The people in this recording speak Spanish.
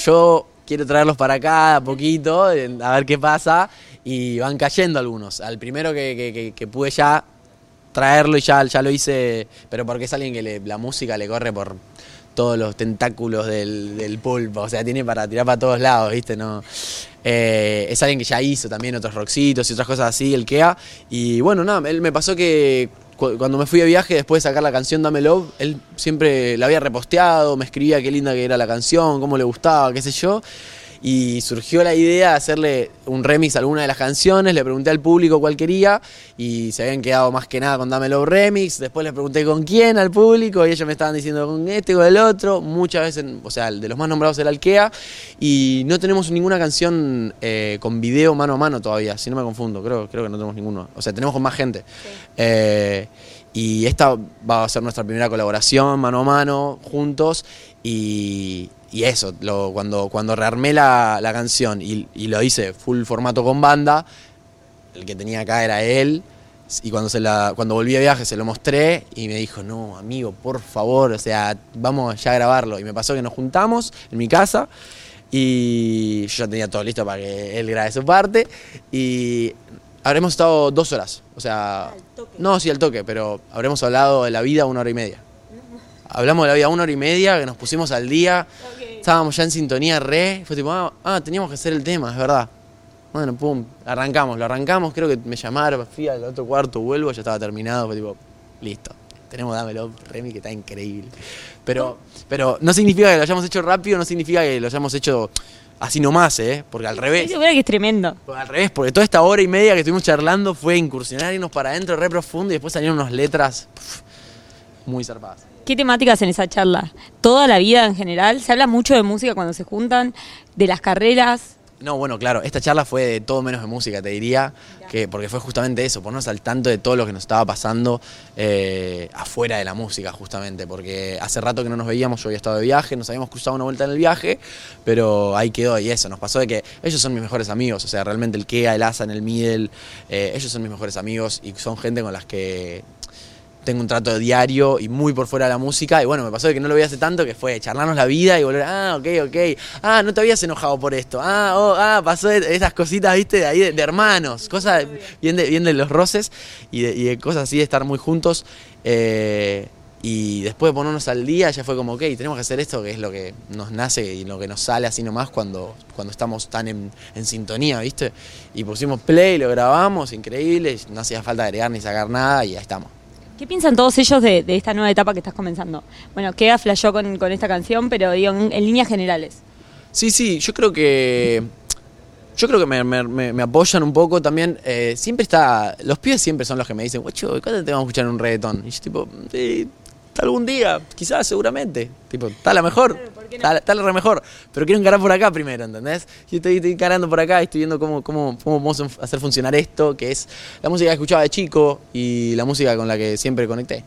yo quiero traerlos para acá a poquito, a ver qué pasa, y van cayendo algunos. Al primero que, que, pude ya traerlo y ya, ya lo hice, pero porque es alguien que la música le corre por todos los tentáculos del, pulpo, o sea, tiene para tirar para todos lados, ¿viste? No, eh, es alguien que ya hizo también otros roxitos y otras cosas así, el KEA, y bueno, nada, él me pasó que cuando me fui de viaje después de sacar la canción Dame Love, él siempre la había reposteado, me escribía qué linda que era la canción, cómo le gustaba, qué sé yo y surgió la idea de hacerle un remix a alguna de las canciones, le pregunté al público cuál quería y se habían quedado más que nada con Dámelo Remix, después les pregunté con quién al público y ellos me estaban diciendo con este, con el otro, muchas veces, o sea, de los más nombrados el Alkea y no tenemos ninguna canción eh, con video mano a mano todavía, si no me confundo, creo, creo que no tenemos ninguno, o sea, tenemos con más gente. Eh, y esta va a ser nuestra primera colaboración mano a mano, juntos, y, y eso, lo, cuando, cuando rearmé la, canción y, lo hice full formato con banda, el que tenía acá era él. Y cuando, se la, cuando volví a viaje se lo mostré y me dijo, no, amigo, por favor, o sea, vamos ya a grabarlo. Y me pasó que nos juntamos en mi casa y yo ya tenía todo listo para que él grabe su parte. Y habremos estado dos horas, o sea, no, sí, al toque, pero habremos hablado de la vida una hora y media. Hablamos de la vida una hora y media, que nos pusimos al día, estábamos ya en sintonía re, fue tipo, ah, ah, teníamos que hacer el tema, es verdad. Bueno, pum, arrancamos, lo arrancamos, creo que me llamaron, fui al otro cuarto, vuelvo, ya estaba terminado, fue tipo, listo, tenemos Dámelo, Remy, que está increíble. Pero, pero no significa que lo hayamos hecho rápido, no significa que lo hayamos hecho así nomás, ¿eh? Porque al revés. Estoy segura que es tremendo. al revés, porque toda esta hora y media que estuvimos charlando fue incursionar, irnos para adentro re profundo y después salieron unas letras muy zarpadas. ¿Qué temáticas en esa charla? ¿Toda la vida en general? ¿Se habla mucho de música cuando se juntan? ¿De las carreras? No, bueno, claro, esta charla fue de todo menos de música, te diría, que porque fue justamente eso, ponernos al tanto de todo lo que nos estaba pasando eh, afuera de la música, justamente, porque hace rato que no nos veíamos, yo había estado de viaje, nos habíamos cruzado una vuelta en el viaje, pero ahí quedó y eso, nos pasó de que ellos son mis mejores amigos, o sea, realmente el Kea, el Asa, el Middle, eh, ellos son mis mejores amigos y son gente con las que tengo un trato diario y muy por fuera de la música. Y bueno, me pasó de que no lo veía hace tanto, que fue charlarnos la vida y volver, ah, ok, ok. Ah, no te habías enojado por esto. Ah, oh, ah, pasó esas cositas, viste, de ahí de, hermanos, cosas bien de, bien de los roces y de, cosas así de estar muy juntos. Eh, y después de ponernos al día ya fue como, ok, tenemos que hacer esto, que es lo que nos nace y lo que nos sale así nomás cuando, cuando estamos tan en, en sintonía, ¿viste? Y pusimos play, lo grabamos, increíble, no hacía falta agregar ni sacar nada y ya estamos. ¿Qué piensan todos ellos de, esta nueva etapa que estás comenzando? Bueno, ¿qué flashó con, con esta canción, pero digo, en, líneas generales. Sí, sí, yo creo que yo creo que me, apoyan un poco también. Eh, siempre está. Los pibes siempre son los que me dicen, guacho, ¿cuándo te vamos a escuchar un reggaetón? Y yo, tipo, sí, algún día, quizás, seguramente. Tipo, está la mejor, está, la re mejor. Pero quiero encarar por acá primero, ¿entendés? Yo estoy, encarando por acá y estoy viendo cómo, cómo, cómo a hacer funcionar esto, que es la música que escuchaba de chico y la música con la que siempre conecté.